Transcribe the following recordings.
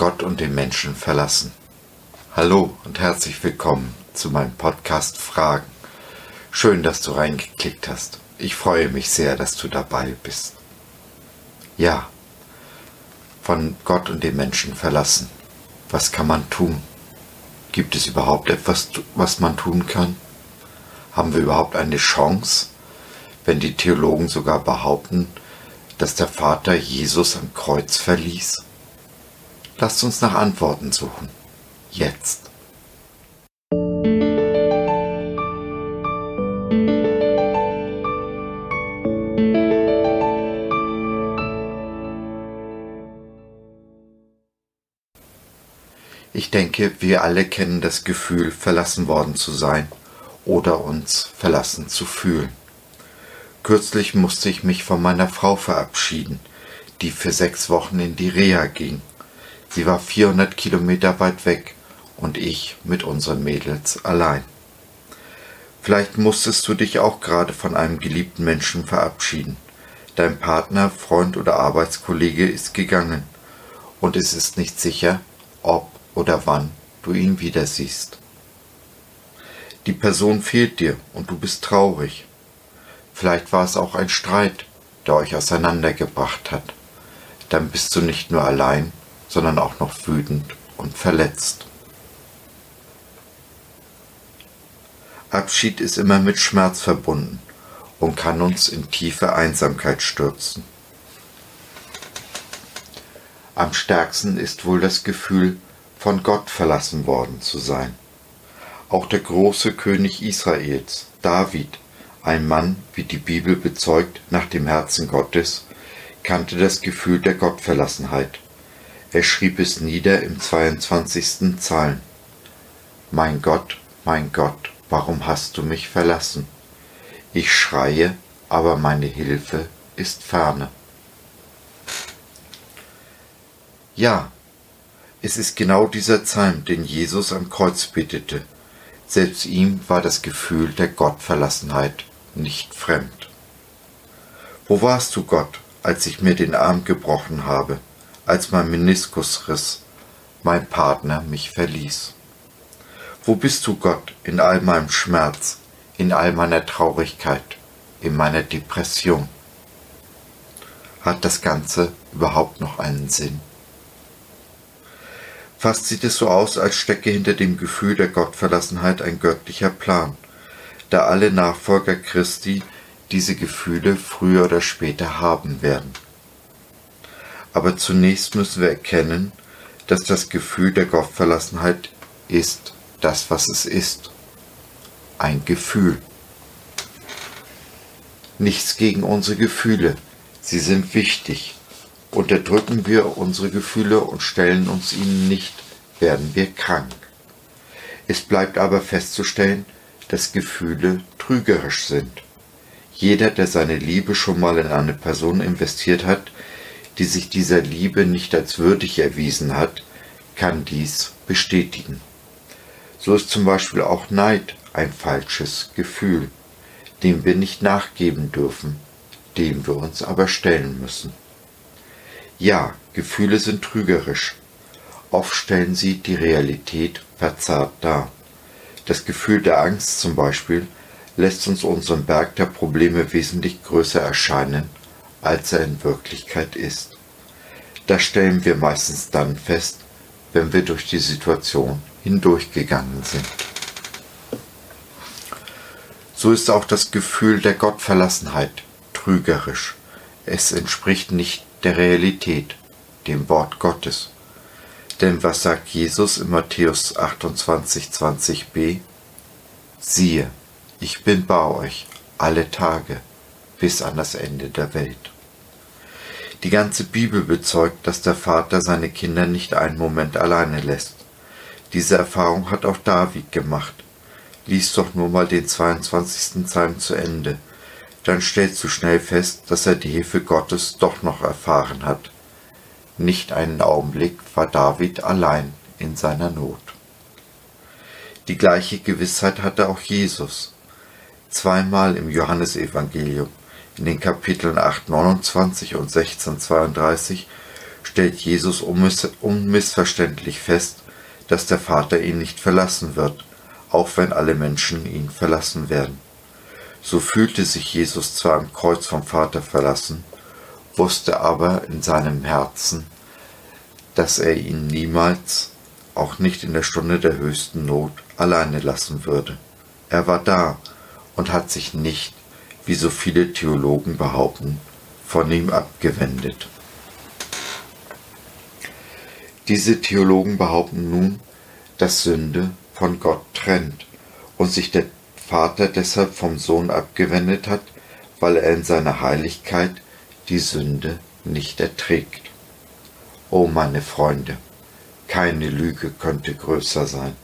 Gott und den Menschen verlassen. Hallo und herzlich willkommen zu meinem Podcast Fragen. Schön, dass du reingeklickt hast. Ich freue mich sehr, dass du dabei bist. Ja, von Gott und den Menschen verlassen. Was kann man tun? Gibt es überhaupt etwas, was man tun kann? Haben wir überhaupt eine Chance, wenn die Theologen sogar behaupten, dass der Vater Jesus am Kreuz verließ? Lasst uns nach Antworten suchen. Jetzt. Ich denke, wir alle kennen das Gefühl, verlassen worden zu sein oder uns verlassen zu fühlen. Kürzlich musste ich mich von meiner Frau verabschieden, die für sechs Wochen in die Reha ging. Sie war 400 Kilometer weit weg und ich mit unseren Mädels allein. Vielleicht musstest du dich auch gerade von einem geliebten Menschen verabschieden. Dein Partner, Freund oder Arbeitskollege ist gegangen und es ist nicht sicher, ob oder wann du ihn wieder siehst. Die Person fehlt dir und du bist traurig. Vielleicht war es auch ein Streit, der euch auseinandergebracht hat. Dann bist du nicht nur allein, sondern auch noch wütend und verletzt. Abschied ist immer mit Schmerz verbunden und kann uns in tiefe Einsamkeit stürzen. Am stärksten ist wohl das Gefühl, von Gott verlassen worden zu sein. Auch der große König Israels, David, ein Mann, wie die Bibel bezeugt, nach dem Herzen Gottes, kannte das Gefühl der Gottverlassenheit. Er schrieb es nieder im 22. Psalm. Mein Gott, mein Gott, warum hast du mich verlassen? Ich schreie, aber meine Hilfe ist ferne. Ja, es ist genau dieser Psalm, den Jesus am Kreuz betete. Selbst ihm war das Gefühl der Gottverlassenheit nicht fremd. Wo warst du, Gott, als ich mir den Arm gebrochen habe, als mein Meniskus riss, mein Partner mich verließ? Wo bist du, Gott, in all meinem Schmerz, in all meiner Traurigkeit, in meiner Depression? Hat das Ganze überhaupt noch einen Sinn? Fast sieht es so aus, als stecke hinter dem Gefühl der Gottverlassenheit ein göttlicher Plan, da alle Nachfolger Christi diese Gefühle früher oder später haben werden. Aber zunächst müssen wir erkennen, dass das Gefühl der Gottverlassenheit ist das, was es ist. Ein Gefühl. Nichts gegen unsere Gefühle. Sie sind wichtig. Unterdrücken wir unsere Gefühle und stellen uns ihnen nicht, werden wir krank. Es bleibt aber festzustellen, dass Gefühle trügerisch sind. Jeder, der seine Liebe schon mal in eine Person investiert hat, die sich dieser Liebe nicht als würdig erwiesen hat, kann dies bestätigen. So ist zum Beispiel auch Neid ein falsches Gefühl, dem wir nicht nachgeben dürfen, dem wir uns aber stellen müssen. Ja, Gefühle sind trügerisch. Oft stellen sie die Realität verzerrt dar. Das Gefühl der Angst zum Beispiel lässt uns unseren Berg der Probleme wesentlich größer erscheinen, als er in Wirklichkeit ist. Das stellen wir meistens dann fest, wenn wir durch die Situation hindurchgegangen sind. So ist auch das Gefühl der Gottverlassenheit trügerisch. Es entspricht nicht der Realität, dem Wort Gottes. Denn was sagt Jesus in Matthäus 28, 20b? Siehe, ich bin bei euch alle Tage bis an das Ende der Welt. Die ganze Bibel bezeugt, dass der Vater seine Kinder nicht einen Moment alleine lässt. Diese Erfahrung hat auch David gemacht. Lies doch nur mal den 22. Psalm zu Ende dann stellst du schnell fest, dass er die Hilfe Gottes doch noch erfahren hat. Nicht einen Augenblick war David allein in seiner Not. Die gleiche Gewissheit hatte auch Jesus. Zweimal im Johannesevangelium, in den Kapiteln 8, 29 und 16, 32, stellt Jesus unmissverständlich fest, dass der Vater ihn nicht verlassen wird, auch wenn alle Menschen ihn verlassen werden. So fühlte sich Jesus zwar am Kreuz vom Vater verlassen, wusste aber in seinem Herzen, dass er ihn niemals, auch nicht in der Stunde der höchsten Not, alleine lassen würde. Er war da und hat sich nicht, wie so viele Theologen behaupten, von ihm abgewendet. Diese Theologen behaupten nun, dass Sünde von Gott trennt und sich der Vater deshalb vom Sohn abgewendet hat, weil er in seiner Heiligkeit die Sünde nicht erträgt. O meine Freunde, keine Lüge könnte größer sein.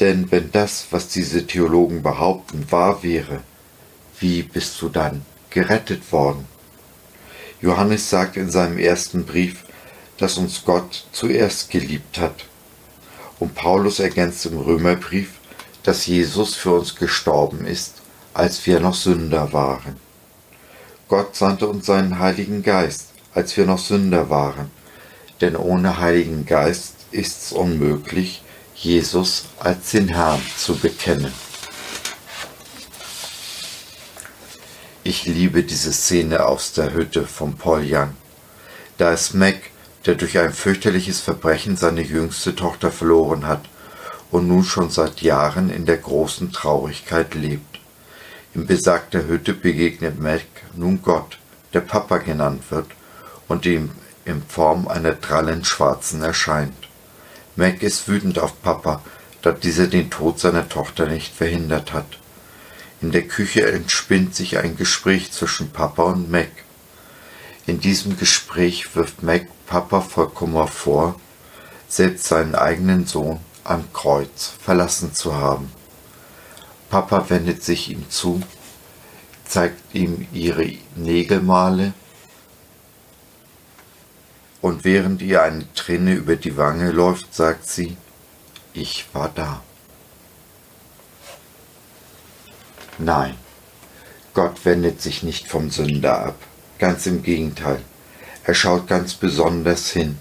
Denn wenn das, was diese Theologen behaupten, wahr wäre, wie bist du dann gerettet worden? Johannes sagt in seinem ersten Brief, dass uns Gott zuerst geliebt hat. Und Paulus ergänzt im Römerbrief, dass Jesus für uns gestorben ist, als wir noch Sünder waren. Gott sandte uns seinen Heiligen Geist, als wir noch Sünder waren, denn ohne Heiligen Geist ist's unmöglich, Jesus als den Herrn zu bekennen. Ich liebe diese Szene aus der Hütte von Paul Young. Da ist Mac, der durch ein fürchterliches Verbrechen seine jüngste Tochter verloren hat und nun schon seit Jahren in der großen Traurigkeit lebt. In besagter Hütte begegnet Mac nun Gott, der Papa genannt wird und ihm in Form einer drallen Schwarzen erscheint. Mac ist wütend auf Papa, da dieser den Tod seiner Tochter nicht verhindert hat. In der Küche entspinnt sich ein Gespräch zwischen Papa und Mac. In diesem Gespräch wirft Mac Papa vollkommen vor, selbst seinen eigenen Sohn am Kreuz verlassen zu haben. Papa wendet sich ihm zu, zeigt ihm ihre Nägelmale und während ihr eine Träne über die Wange läuft, sagt sie, ich war da. Nein, Gott wendet sich nicht vom Sünder ab, ganz im Gegenteil. Er schaut ganz besonders hin,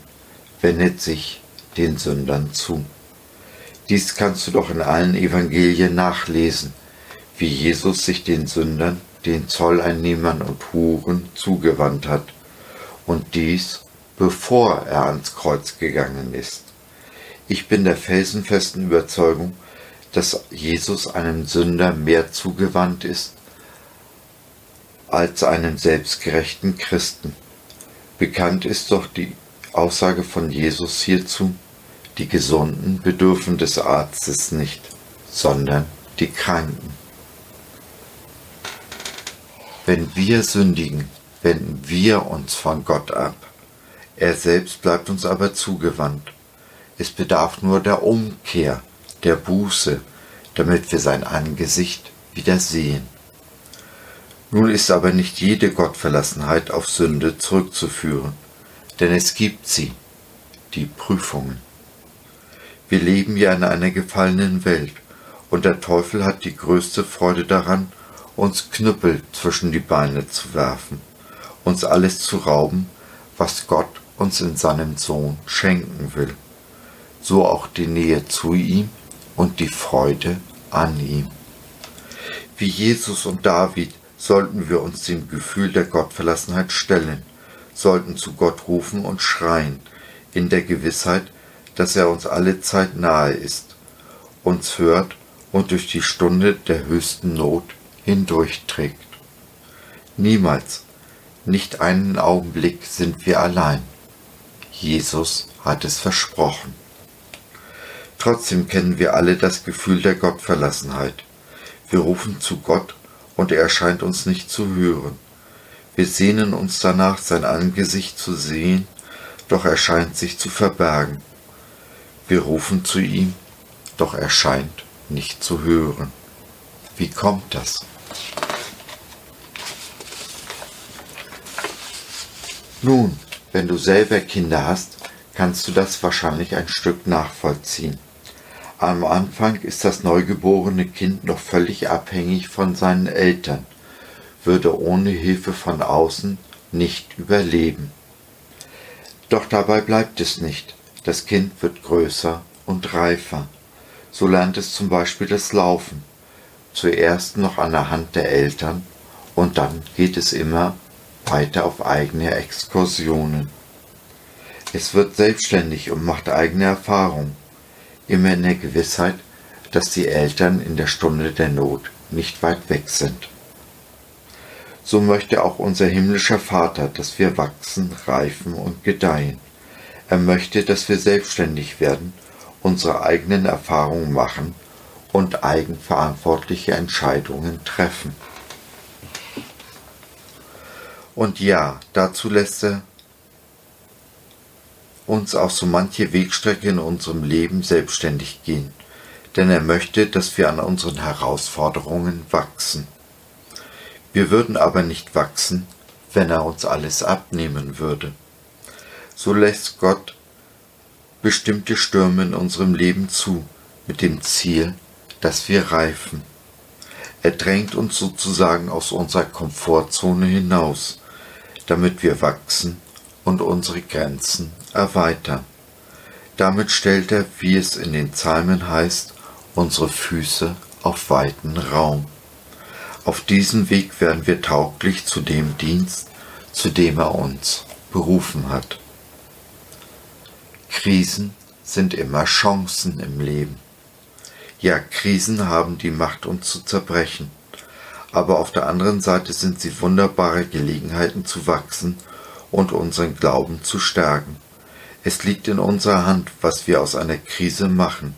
wendet sich den Sündern zu. Dies kannst du doch in allen Evangelien nachlesen, wie Jesus sich den Sündern, den Zolleinnehmern und Huren zugewandt hat. Und dies bevor er ans Kreuz gegangen ist. Ich bin der felsenfesten Überzeugung, dass Jesus einem Sünder mehr zugewandt ist als einem selbstgerechten Christen. Bekannt ist doch die Aussage von Jesus hierzu, die Gesunden bedürfen des Arztes nicht, sondern die Kranken. Wenn wir sündigen, wenden wir uns von Gott ab. Er selbst bleibt uns aber zugewandt. Es bedarf nur der Umkehr, der Buße, damit wir sein Angesicht wieder sehen. Nun ist aber nicht jede Gottverlassenheit auf Sünde zurückzuführen, denn es gibt sie, die Prüfungen. Wir leben ja in einer gefallenen Welt, und der Teufel hat die größte Freude daran, uns Knüppel zwischen die Beine zu werfen, uns alles zu rauben, was Gott uns in seinem Sohn schenken will, so auch die Nähe zu ihm und die Freude an ihm. Wie Jesus und David sollten wir uns dem Gefühl der Gottverlassenheit stellen, sollten zu Gott rufen und schreien, in der Gewissheit, dass er uns alle Zeit nahe ist, uns hört und durch die Stunde der höchsten Not hindurchträgt. Niemals, nicht einen Augenblick sind wir allein. Jesus hat es versprochen. Trotzdem kennen wir alle das Gefühl der Gottverlassenheit. Wir rufen zu Gott und er scheint uns nicht zu hören. Wir sehnen uns danach, sein Angesicht zu sehen, doch er scheint sich zu verbergen. Wir rufen zu ihm, doch er scheint nicht zu hören. Wie kommt das? Nun, wenn du selber Kinder hast, kannst du das wahrscheinlich ein Stück nachvollziehen. Am Anfang ist das neugeborene Kind noch völlig abhängig von seinen Eltern, würde ohne Hilfe von außen nicht überleben. Doch dabei bleibt es nicht. Das Kind wird größer und reifer. So lernt es zum Beispiel das Laufen. Zuerst noch an der Hand der Eltern und dann geht es immer weiter auf eigene Exkursionen. Es wird selbstständig und macht eigene Erfahrungen, immer in der Gewissheit, dass die Eltern in der Stunde der Not nicht weit weg sind. So möchte auch unser himmlischer Vater, dass wir wachsen, reifen und gedeihen. Er möchte, dass wir selbstständig werden, unsere eigenen Erfahrungen machen und eigenverantwortliche Entscheidungen treffen. Und ja, dazu lässt er uns auch so manche Wegstrecke in unserem Leben selbstständig gehen, denn er möchte, dass wir an unseren Herausforderungen wachsen. Wir würden aber nicht wachsen, wenn er uns alles abnehmen würde. So lässt Gott bestimmte Stürme in unserem Leben zu, mit dem Ziel, dass wir reifen. Er drängt uns sozusagen aus unserer Komfortzone hinaus, damit wir wachsen und unsere Grenzen erweitern. Damit stellt er, wie es in den Psalmen heißt, unsere Füße auf weiten Raum. Auf diesem Weg werden wir tauglich zu dem Dienst, zu dem er uns berufen hat. Krisen sind immer Chancen im Leben. Ja, Krisen haben die Macht, uns zu zerbrechen aber auf der anderen Seite sind sie wunderbare Gelegenheiten zu wachsen und unseren Glauben zu stärken. Es liegt in unserer Hand, was wir aus einer Krise machen.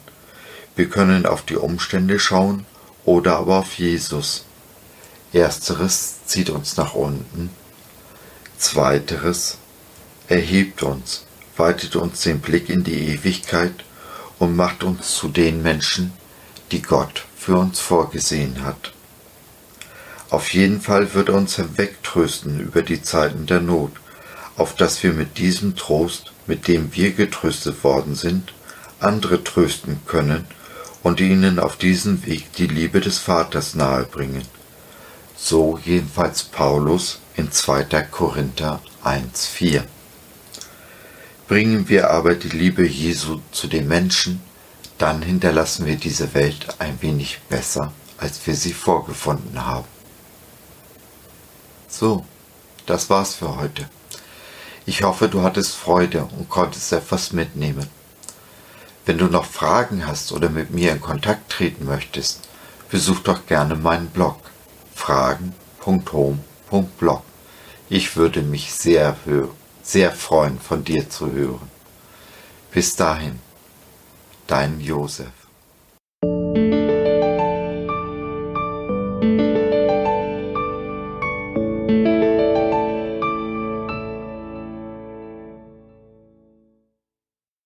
Wir können auf die Umstände schauen oder aber auf Jesus. Ersteres zieht uns nach unten, zweiteres erhebt uns, weitet uns den Blick in die Ewigkeit und macht uns zu den Menschen, die Gott für uns vorgesehen hat. Auf jeden Fall wird er uns hinwegtrösten über die Zeiten der Not, auf dass wir mit diesem Trost, mit dem wir getröstet worden sind, andere trösten können und ihnen auf diesem Weg die Liebe des Vaters nahebringen. So jedenfalls Paulus in 2. Korinther 1.4. Bringen wir aber die Liebe Jesu zu den Menschen, dann hinterlassen wir diese Welt ein wenig besser, als wir sie vorgefunden haben. So, das war's für heute. Ich hoffe, du hattest Freude und konntest etwas mitnehmen. Wenn du noch Fragen hast oder mit mir in Kontakt treten möchtest, besuch doch gerne meinen Blog fragen.home.blog. Ich würde mich sehr, sehr freuen, von dir zu hören. Bis dahin, dein Josef.